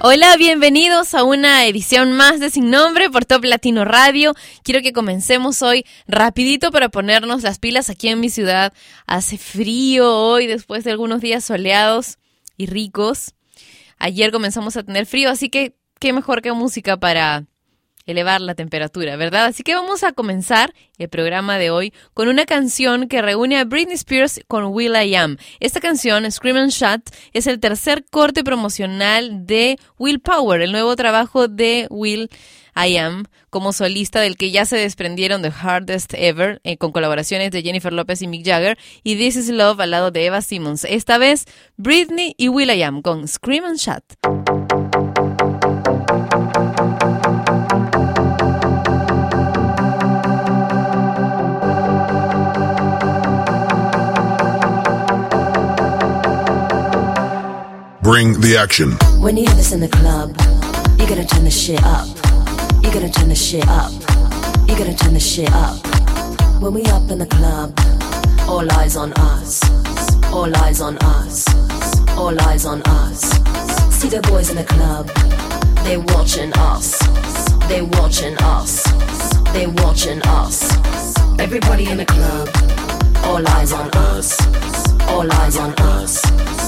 Hola, bienvenidos a una edición más de Sin Nombre por Top Latino Radio. Quiero que comencemos hoy rapidito para ponernos las pilas aquí en mi ciudad. Hace frío hoy después de algunos días soleados y ricos. Ayer comenzamos a tener frío, así que qué mejor que música para elevar la temperatura, ¿verdad? Así que vamos a comenzar el programa de hoy con una canción que reúne a Britney Spears con Will I Am. Esta canción, Scream and Shut, es el tercer corte promocional de Will Power, el nuevo trabajo de Will I Am como solista del que ya se desprendieron The Hardest Ever eh, con colaboraciones de Jennifer Lopez y Mick Jagger y This Is Love al lado de Eva Simmons. Esta vez Britney y Will I Am con Scream and Shut. Bring the action. When you hear this in the club, you're gonna turn the shit up. You're gonna turn the shit up. You're gonna turn the shit up. When we up in the club, all eyes on us. All eyes on us. All eyes on us. See the boys in the club, they watching us. They watching us. They watching us. Everybody in the club, all eyes on us. All eyes on us.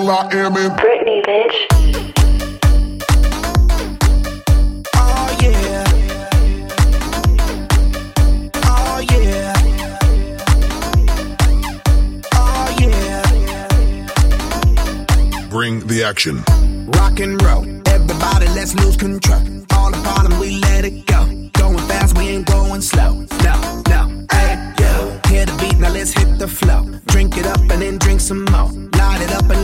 with Will I Am in Britney, bitch. Oh yeah. Oh yeah. Oh yeah. Bring the action. Rock and roll. Everybody, let's lose control. All the bottom, we let it go. Going fast, we ain't going slow. No, no, hey, yo. Hear the beat, now let's hit the flow.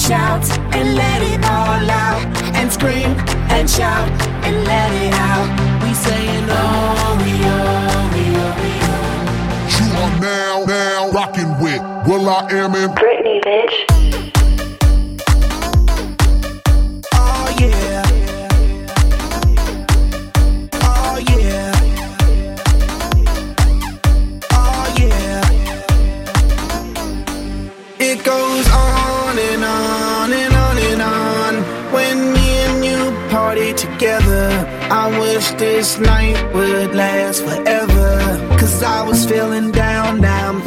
And shout and let it all out. And scream and shout and let it out. We saying oh, we oh, we oh, we oh. You are now, now rocking with Will I Am in Britney, bitch. This night would last forever. Cause I was feeling down, now I'm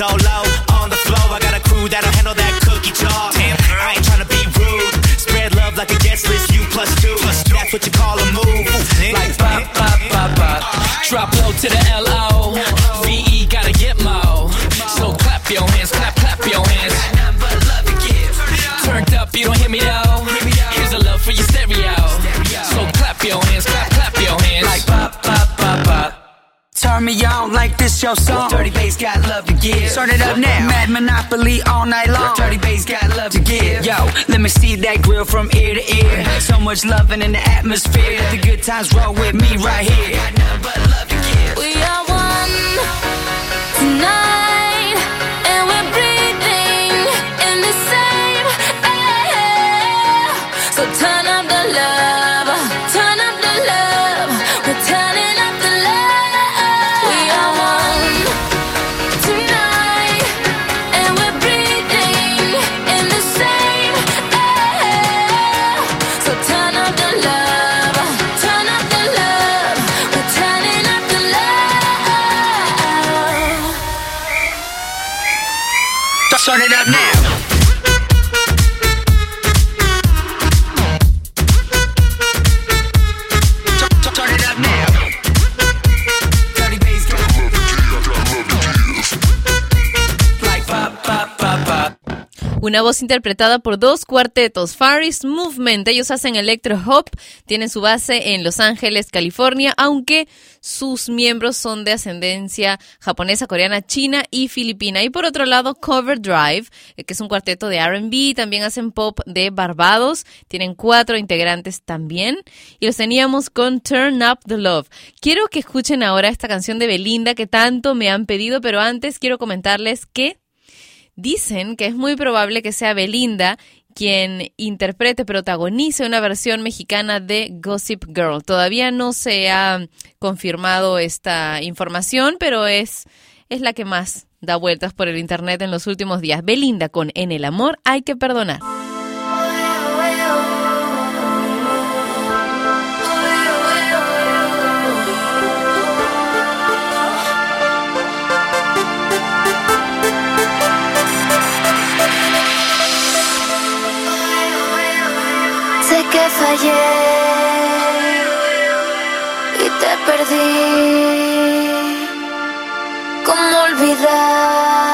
Low on the flow, I got a crew that'll handle that cookie jar. Damn, I ain't tryna be rude. Spread love like a guest list, you plus two. That's what you call a move. Like Pop, pop, pop, pop. Drop low to the L-O. Turn me on like this your song. Dirty bass got love to give. Start it up now. Mad Monopoly all night long. Dirty bass got love to give. Yo, let me see that grill from ear to ear. So much loving in the atmosphere. The good times roll with me right here. Got nothing but love to give. We are one tonight, and we're breathing in the same air. So turn up the love, Una voz interpretada por dos cuartetos, Far East Movement. Ellos hacen electro hop, tienen su base en Los Ángeles, California, aunque sus miembros son de ascendencia japonesa, coreana, china y filipina. Y por otro lado, Cover Drive, eh, que es un cuarteto de RB, también hacen pop de Barbados, tienen cuatro integrantes también. Y los teníamos con Turn Up the Love. Quiero que escuchen ahora esta canción de Belinda que tanto me han pedido, pero antes quiero comentarles que Dicen que es muy probable que sea Belinda quien interprete, protagonice una versión mexicana de Gossip Girl. Todavía no se ha confirmado esta información, pero es, es la que más da vueltas por el internet en los últimos días. Belinda con En el amor hay que perdonar. Que fallé y te perdí. ¿Cómo olvidar?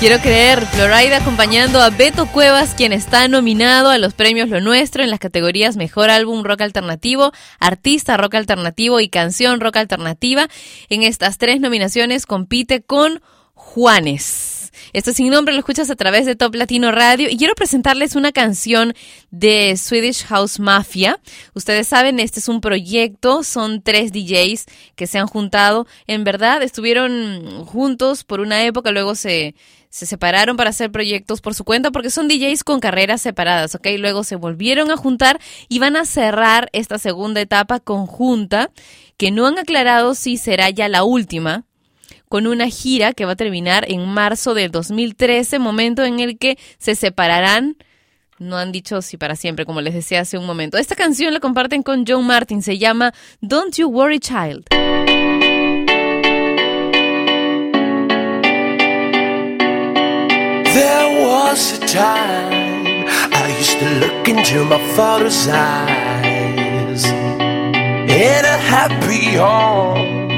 Quiero creer, Florida acompañando a Beto Cuevas, quien está nominado a los premios Lo Nuestro en las categorías Mejor Álbum Rock Alternativo, Artista Rock Alternativo y Canción Rock Alternativa. En estas tres nominaciones compite con Juanes. Esto sin nombre lo escuchas a través de Top Latino Radio y quiero presentarles una canción de Swedish House Mafia. Ustedes saben, este es un proyecto, son tres DJs que se han juntado. En verdad, estuvieron juntos por una época, luego se, se separaron para hacer proyectos por su cuenta porque son DJs con carreras separadas, ¿ok? Luego se volvieron a juntar y van a cerrar esta segunda etapa conjunta que no han aclarado si será ya la última con una gira que va a terminar en marzo del 2013, momento en el que se separarán. No han dicho si para siempre, como les decía hace un momento. Esta canción la comparten con Joe Martin, se llama Don't You Worry Child. There was a time I used to look into my father's eyes in a happy home.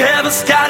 child. See,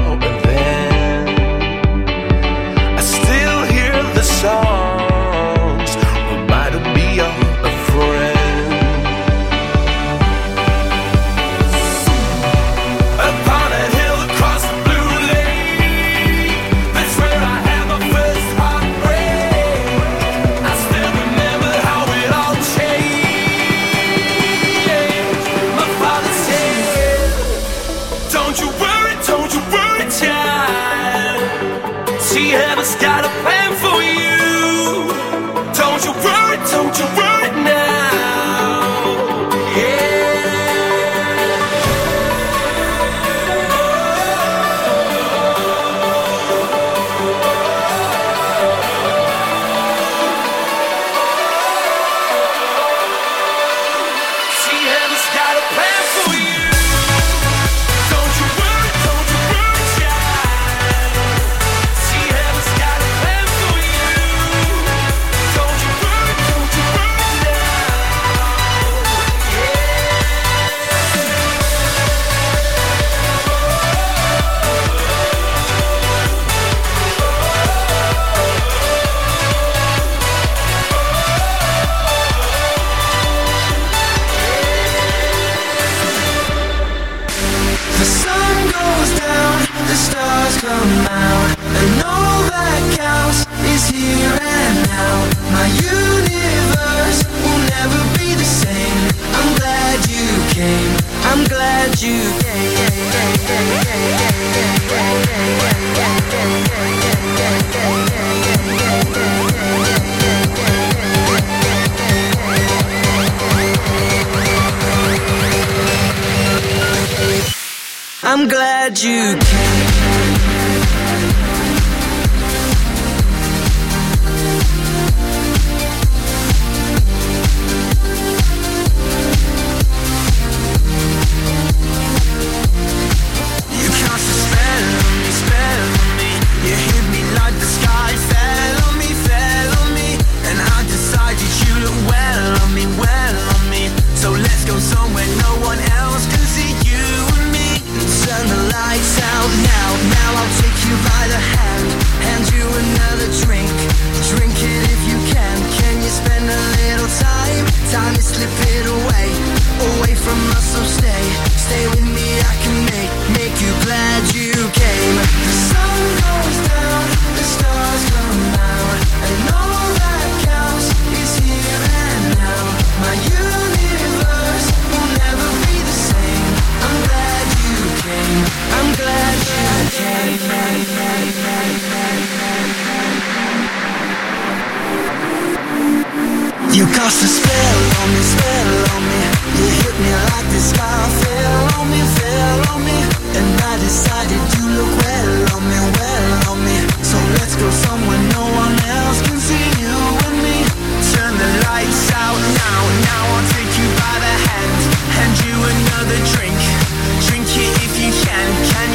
you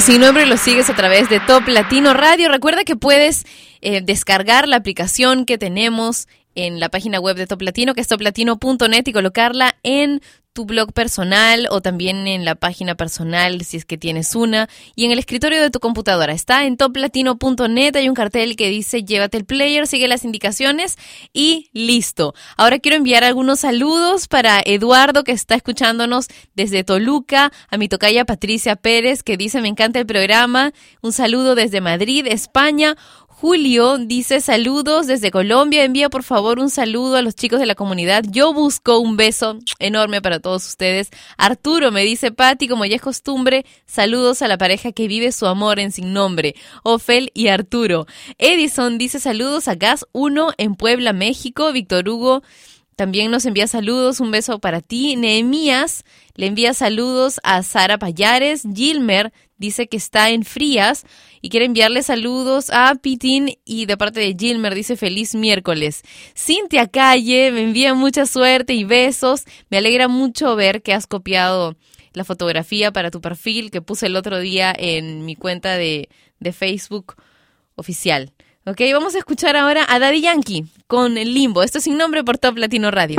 Sin nombre lo sigues a través de Top Latino Radio. Recuerda que puedes eh, descargar la aplicación que tenemos en la página web de Top Latino, que es toplatino.net y colocarla en tu blog personal o también en la página personal si es que tienes una y en el escritorio de tu computadora. Está en toplatino.net, hay un cartel que dice llévate el player, sigue las indicaciones y listo. Ahora quiero enviar algunos saludos para Eduardo que está escuchándonos desde Toluca, a mi tocaya Patricia Pérez que dice me encanta el programa, un saludo desde Madrid, España. Julio dice saludos desde Colombia. Envía por favor un saludo a los chicos de la comunidad. Yo busco un beso enorme para todos ustedes. Arturo me dice Patti, como ya es costumbre, saludos a la pareja que vive su amor en sin nombre, Ofel y Arturo. Edison dice saludos a Gas 1 en Puebla, México. Víctor Hugo también nos envía saludos, un beso para ti. Nehemías le envía saludos a Sara Payares. Gilmer dice que está en Frías y quiere enviarle saludos a Pitín y de parte de Gilmer dice feliz miércoles. Cintia Calle me envía mucha suerte y besos. Me alegra mucho ver que has copiado la fotografía para tu perfil que puse el otro día en mi cuenta de, de Facebook oficial. Ok, vamos a escuchar ahora a Daddy Yankee con el limbo. Esto es sin nombre por Top Latino Radio.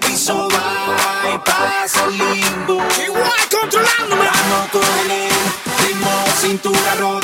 Piso, va y pasa el limbo. Igual controlándome. Vamos con el ritmo, cintura, rodilla,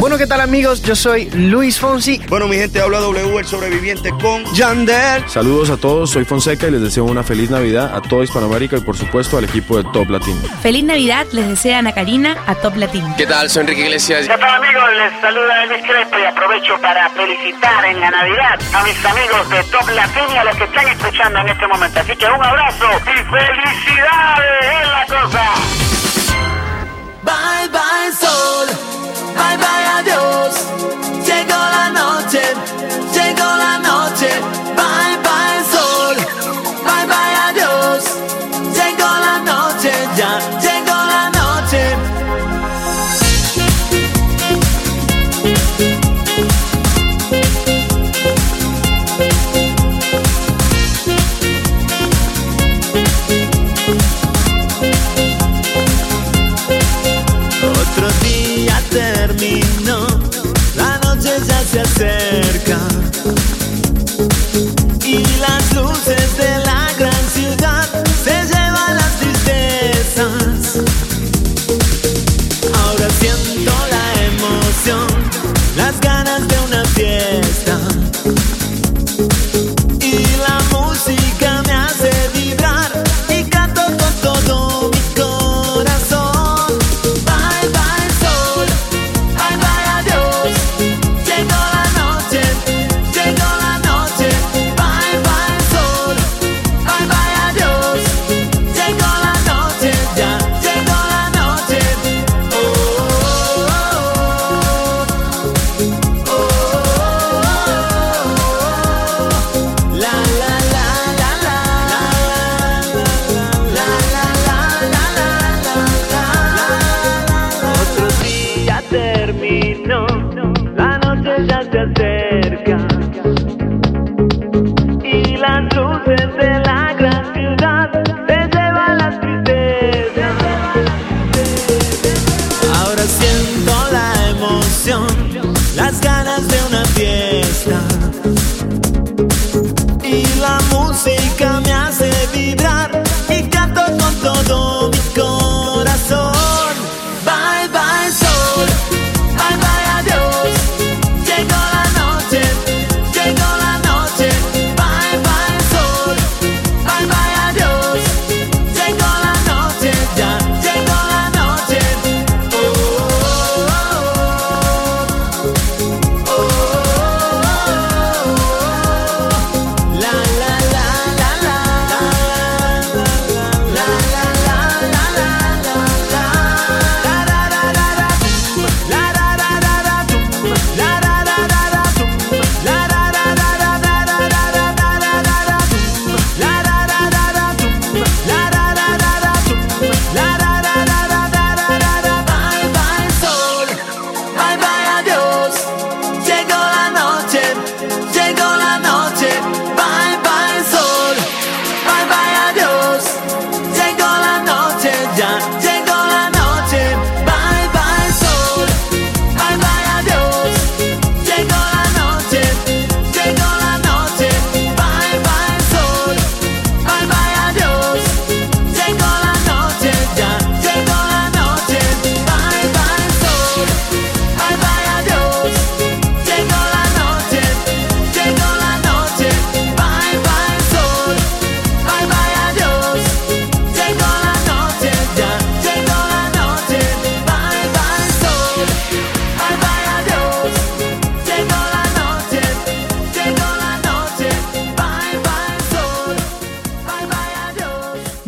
Bueno, ¿qué tal amigos? Yo soy Luis Fonsi. Bueno, mi gente, habla W, el sobreviviente con Yandel. Saludos a todos, soy Fonseca y les deseo una feliz Navidad a toda Hispanoamérica y por supuesto al equipo de Top Latino. Feliz Navidad, les desea Ana Karina a Top Latino. ¿Qué tal? Soy Enrique Iglesias. ¿Qué tal amigos? Les saluda Elvis Crespo y aprovecho para felicitar en la Navidad a mis amigos de Top Latino y a los que están escuchando en este momento. Así que un abrazo y felicidades en la cosa. Bye bye, so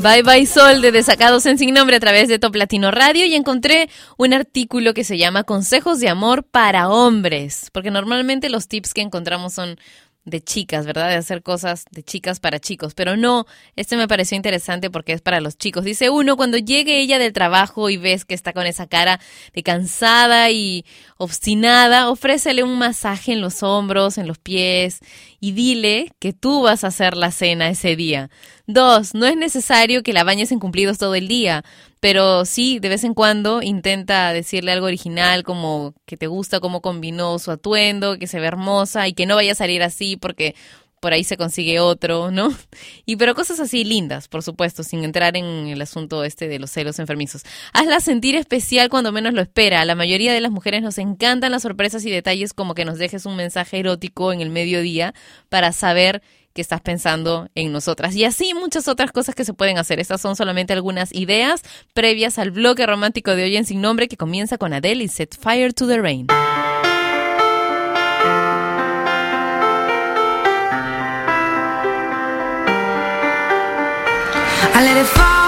Bye Bye Sol de Desacados en Sin Nombre a través de Top Latino Radio y encontré un artículo que se llama Consejos de Amor para Hombres, porque normalmente los tips que encontramos son de chicas, ¿verdad? De hacer cosas de chicas para chicos, pero no, este me pareció interesante porque es para los chicos. Dice uno, cuando llegue ella del trabajo y ves que está con esa cara de cansada y obstinada, ofrécele un masaje en los hombros, en los pies y dile que tú vas a hacer la cena ese día. Dos, no es necesario que la bañes en cumplidos todo el día, pero sí, de vez en cuando intenta decirle algo original, como que te gusta cómo combinó su atuendo, que se ve hermosa y que no vaya a salir así porque por ahí se consigue otro, ¿no? Y pero cosas así lindas, por supuesto, sin entrar en el asunto este de los celos enfermizos. Hazla sentir especial cuando menos lo espera. A la mayoría de las mujeres nos encantan las sorpresas y detalles como que nos dejes un mensaje erótico en el mediodía para saber que estás pensando en nosotras. Y así muchas otras cosas que se pueden hacer. Estas son solamente algunas ideas previas al bloque romántico de hoy en Sin Nombre que comienza con Adele y Set Fire to the Rain. I let it fall,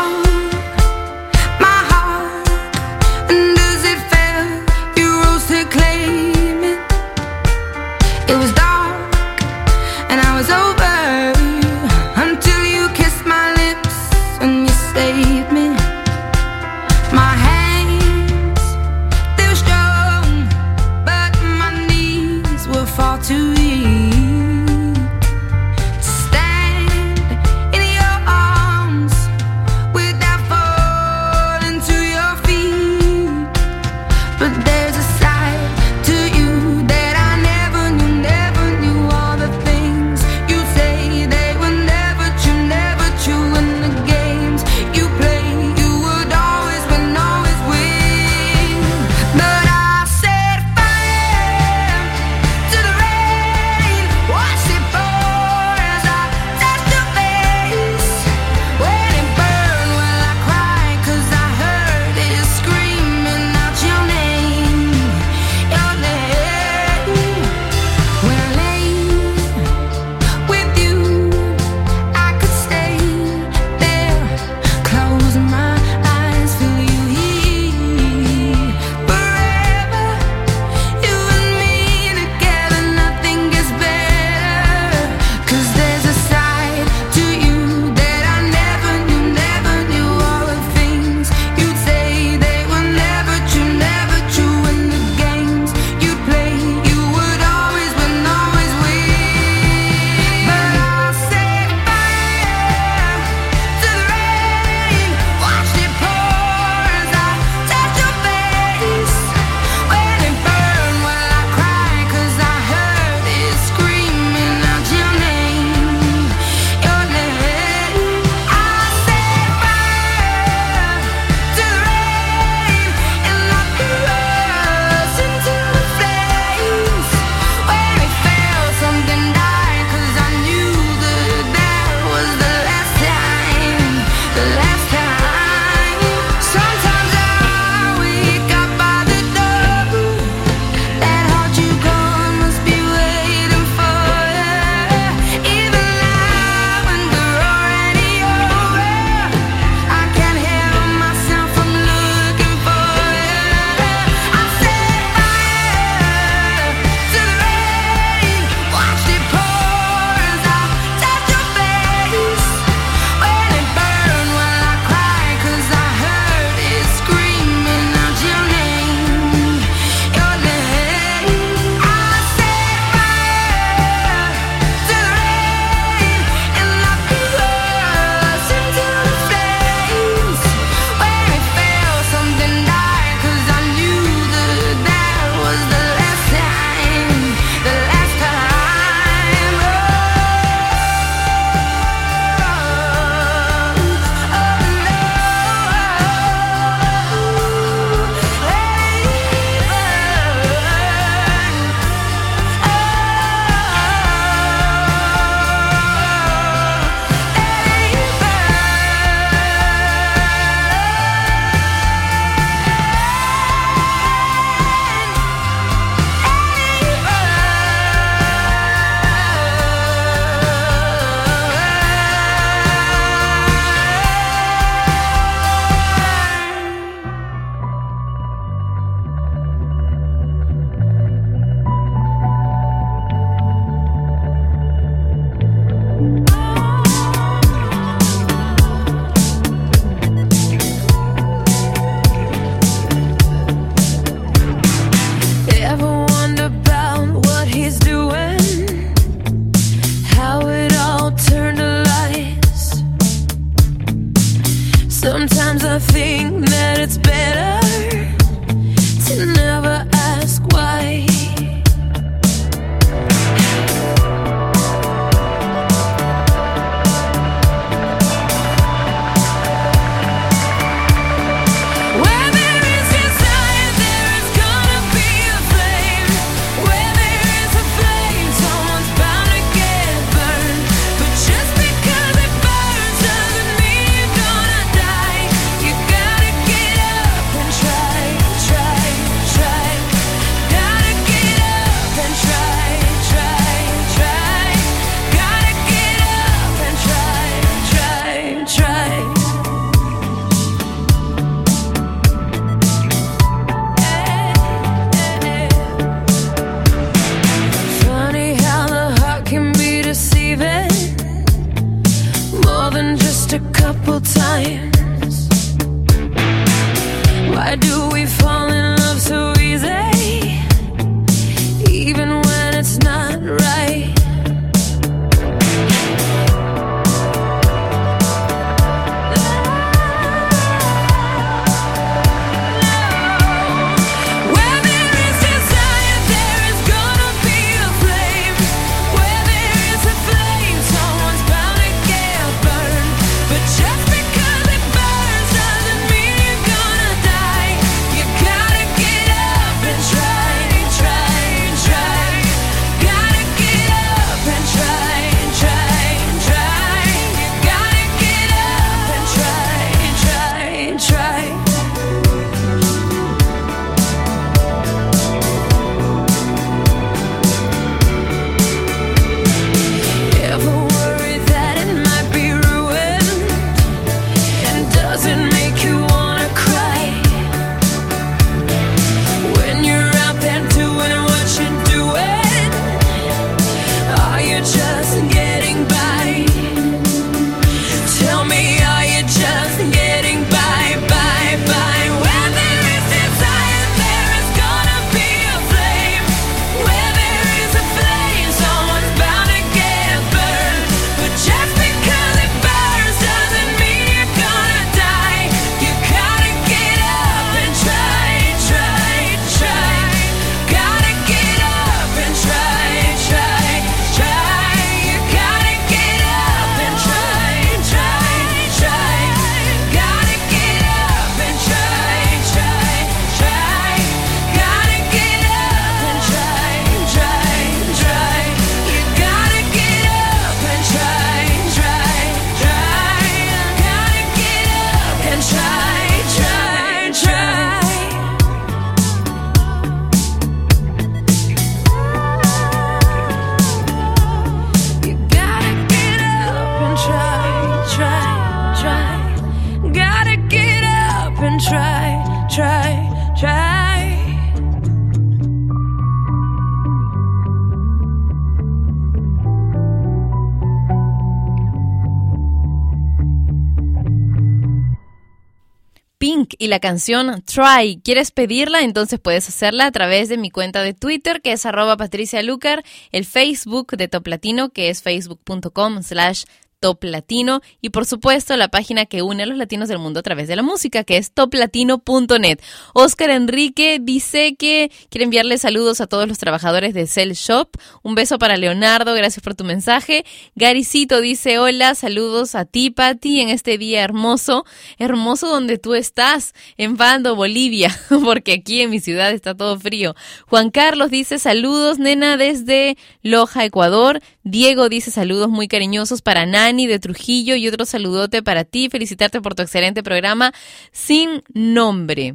y la canción Try. ¿Quieres pedirla? Entonces puedes hacerla a través de mi cuenta de Twitter, que es arroba Patricia Lucar, el Facebook de Top Latino, que es facebook.com slash Top Latino y por supuesto la página que une a los latinos del mundo a través de la música que es toplatino.net. Oscar Enrique dice que quiere enviarle saludos a todos los trabajadores de Cell Shop. Un beso para Leonardo, gracias por tu mensaje. Garicito dice hola, saludos a ti Patti en este día hermoso, hermoso donde tú estás, en Bando, Bolivia, porque aquí en mi ciudad está todo frío. Juan Carlos dice saludos nena desde Loja, Ecuador. Diego dice saludos muy cariñosos para Nani de Trujillo y otro saludote para ti. Felicitarte por tu excelente programa sin nombre.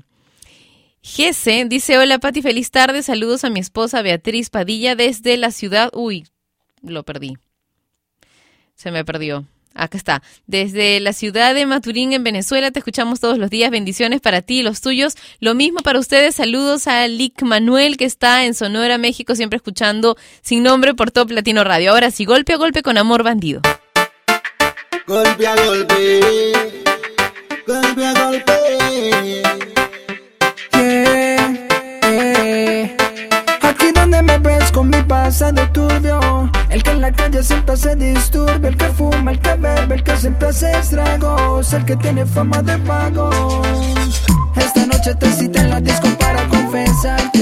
Gese dice, hola Pati, feliz tarde, saludos a mi esposa Beatriz Padilla desde la ciudad... Uy, lo perdí. Se me perdió. Acá está. Desde la ciudad de Maturín, en Venezuela, te escuchamos todos los días. Bendiciones para ti y los tuyos. Lo mismo para ustedes. Saludos a Lick Manuel, que está en Sonora, México, siempre escuchando sin nombre por Top Latino Radio. Ahora sí, golpe a golpe con amor bandido. Golpe a golpe, golpe a golpe. Yeah, yeah. Aquí donde me ves con mi pasado turbio. El que en la calle siempre se disturbe. El que fuma, el que bebe, el que siempre hace estragos. El que tiene fama de vago. Esta noche te cité en la disco para confesarte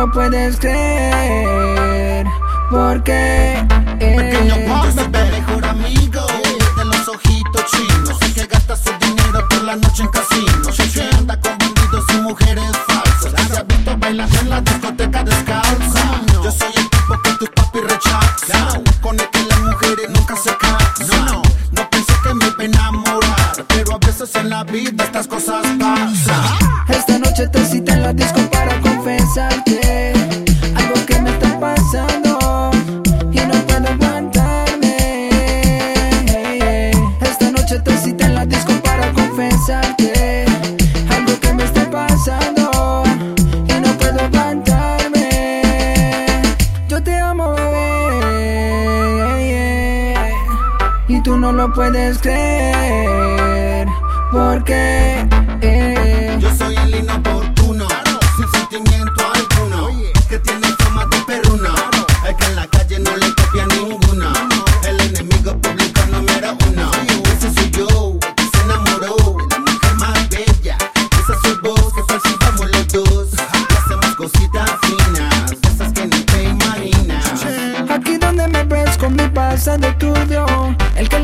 lo puedes creer, porque Pequeño Juan, soy tu mejor amigo de los ojitos chinos. El que gasta su dinero por la noche en casinos.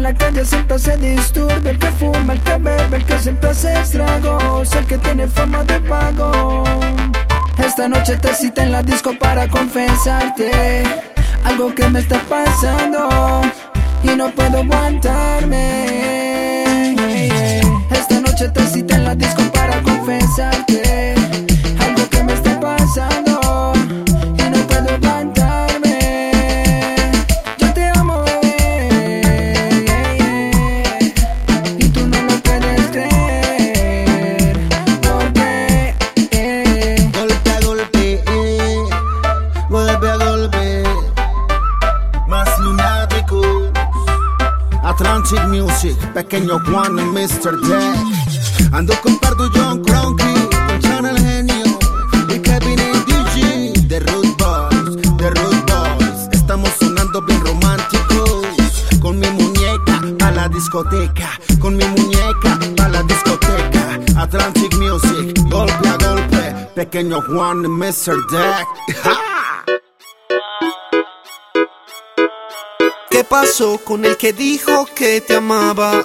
La calle siempre se disturbe El que fuma, el que bebe, el que siempre hace estragos El que tiene fama de vago Esta noche te cité en la disco para confesarte Algo que me está pasando Y no puedo aguantarme. Esta noche te cité en la disco para confesarte pequeño Juan y Mr. Deck. Ando con Pardo John Cronky, con Channel Genio y Kevin y DJ de Root Boys, de Root Boys. Estamos sonando bien románticos. Con mi muñeca a la discoteca, con mi muñeca a la discoteca. Atlantic Music, golpe a golpe, pequeño Juan y Mr. Deck. ¿Qué pasó con el que dijo que te amaba?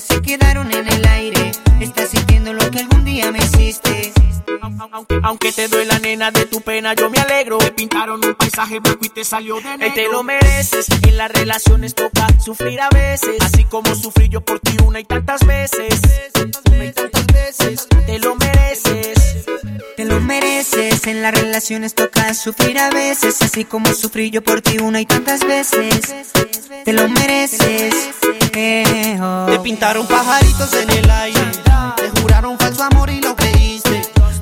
Se quedaron en el Aunque, te duela nena de tu pena, yo me alegro. Te pintaron un paisaje blanco y te salió de negro. te lo mereces. En las relaciones toca sufrir a veces. Así como sufrí yo por ti una y tantas veces. Una y tantas veces. Te lo mereces. Te lo mereces. En las relaciones toca sufrir a veces. Así como sufrí yo por ti una y tantas veces. Te lo mereces. Eh, oh. Te pintaron pajaritos en el aire. Te juraron falso amor y lo creíste.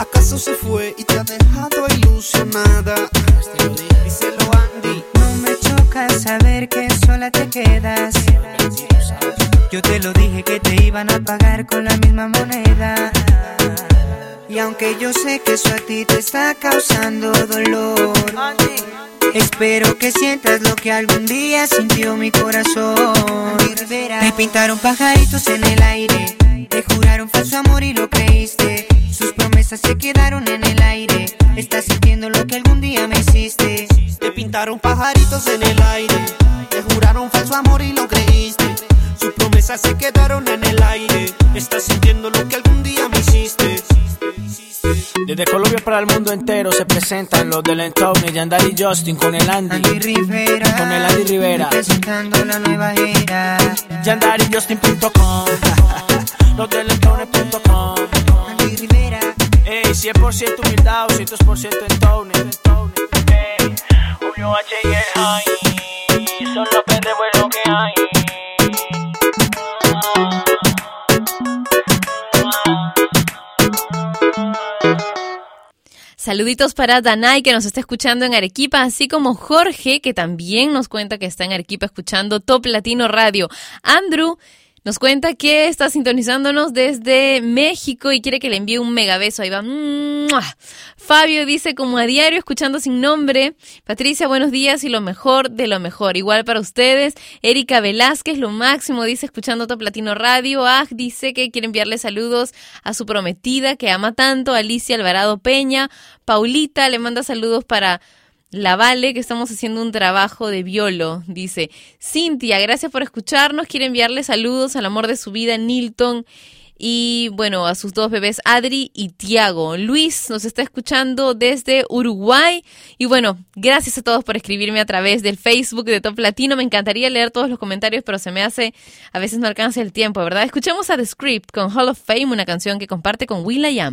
¿Acaso se fue y te ha dejado ilusionada? Díselo Andy. No me choca saber que sola te quedas. Yo te lo dije que te iban a pagar con la misma moneda. Y aunque yo sé que eso a ti te está causando dolor, espero que sientas lo que algún día sintió mi corazón. Te pintaron pajaritos en el aire, te juraron falso amor y lo creíste. Sus promesas se quedaron en el aire. Estás sintiendo lo que algún día me hiciste. Te pintaron pajaritos en el aire. Te juraron falso amor y lo creíste. Sus promesas se quedaron en el aire. Estás sintiendo lo que algún día me hiciste. Desde Colombia para el mundo entero se presentan los del Entogne, Yandari y Justin con el Andy. Andy Rivera, Con el Andy Rivera. presentando la nueva era. YandariJustin.com Los del Entogne.com Andy Rivera, Ey, 100% humildad, 200% Entone. Ey, Julio H y el High son los de bueno que hay. Saluditos para Danay que nos está escuchando en Arequipa, así como Jorge que también nos cuenta que está en Arequipa escuchando Top Latino Radio. Andrew nos cuenta que está sintonizándonos desde México y quiere que le envíe un mega beso. Ahí va. ¡Mua! Fabio dice como a diario escuchando sin nombre. Patricia, buenos días y lo mejor de lo mejor. Igual para ustedes. Erika Velázquez, lo máximo, dice escuchando Top Latino Radio. Ah, dice que quiere enviarle saludos a su prometida que ama tanto, Alicia Alvarado Peña. Paulita le manda saludos para la Vale, que estamos haciendo un trabajo de violo, dice. Cintia, gracias por escucharnos. Quiere enviarle saludos al amor de su vida, Nilton. Y bueno, a sus dos bebés, Adri y Tiago. Luis nos está escuchando desde Uruguay. Y bueno, gracias a todos por escribirme a través del Facebook de Top Latino. Me encantaría leer todos los comentarios, pero se me hace, a veces no alcanza el tiempo, ¿verdad? Escuchemos a The Script con Hall of Fame, una canción que comparte con Will.i.am.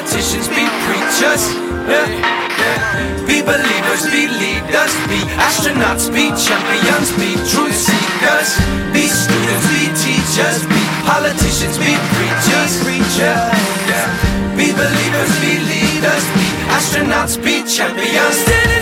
politicians, be preachers. Yeah. Be believers, be leaders, be astronauts, be champions, be truth seekers, be students, be teachers, be politicians, be preachers. Yeah. Be believers, be leaders, be astronauts, be champions.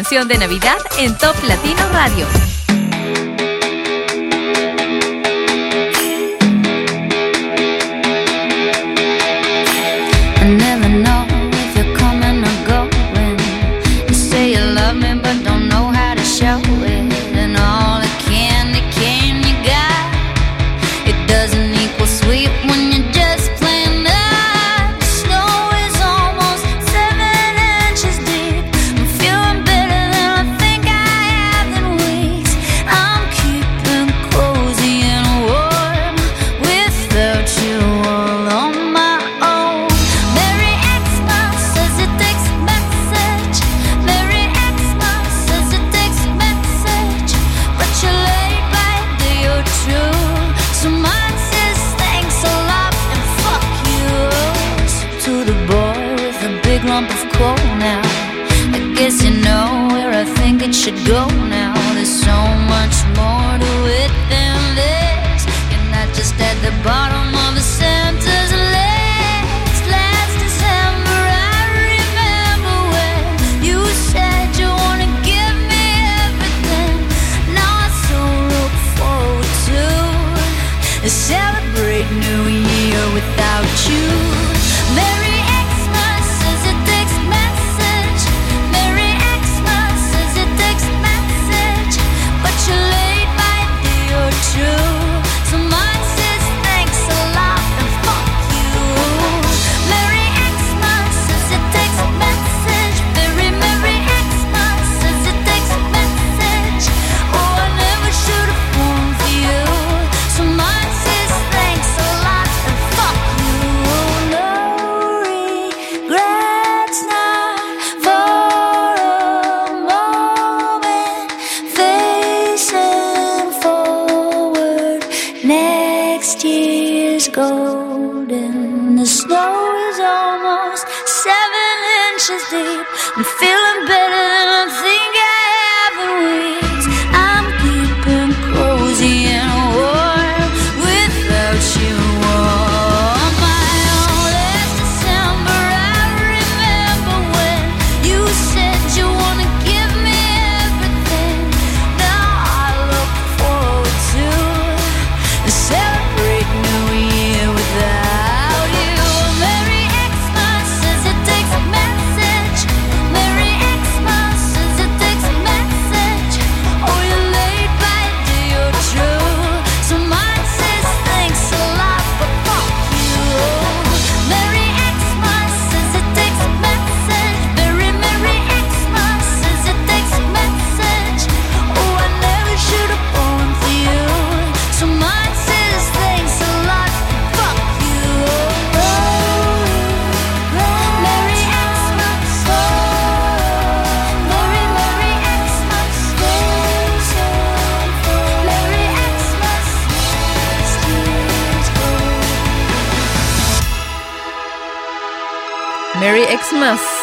canción de Navidad en Top Latino Radio. go now.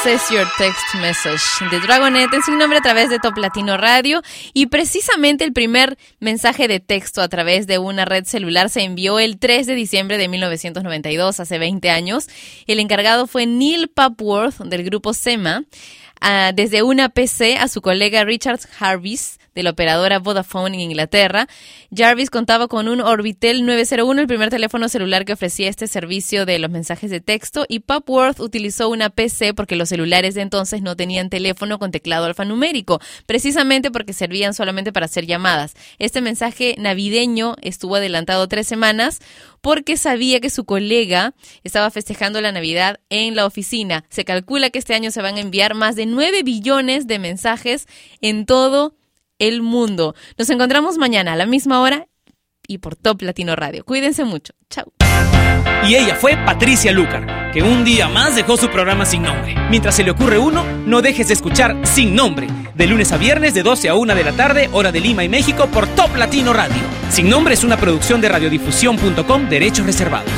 Access Your Text Message de Dragonette en su nombre a través de Top Latino Radio y precisamente el primer mensaje de texto a través de una red celular se envió el 3 de diciembre de 1992, hace 20 años. El encargado fue Neil Papworth del grupo SEMA ah, desde una PC a su colega Richard Harvis de la operadora Vodafone en Inglaterra. Jarvis contaba con un Orbitel 901, el primer teléfono celular que ofrecía este servicio de los mensajes de texto, y Papworth utilizó una PC porque los celulares de entonces no tenían teléfono con teclado alfanumérico, precisamente porque servían solamente para hacer llamadas. Este mensaje navideño estuvo adelantado tres semanas porque sabía que su colega estaba festejando la Navidad en la oficina. Se calcula que este año se van a enviar más de 9 billones de mensajes en todo el mundo. Nos encontramos mañana a la misma hora y por Top Latino Radio. Cuídense mucho. Chao. Y ella fue Patricia Lucar, que un día más dejó su programa sin nombre. Mientras se le ocurre uno, no dejes de escuchar Sin Nombre, de lunes a viernes de 12 a 1 de la tarde, hora de Lima y México, por Top Latino Radio. Sin Nombre es una producción de radiodifusión.com, derechos reservados.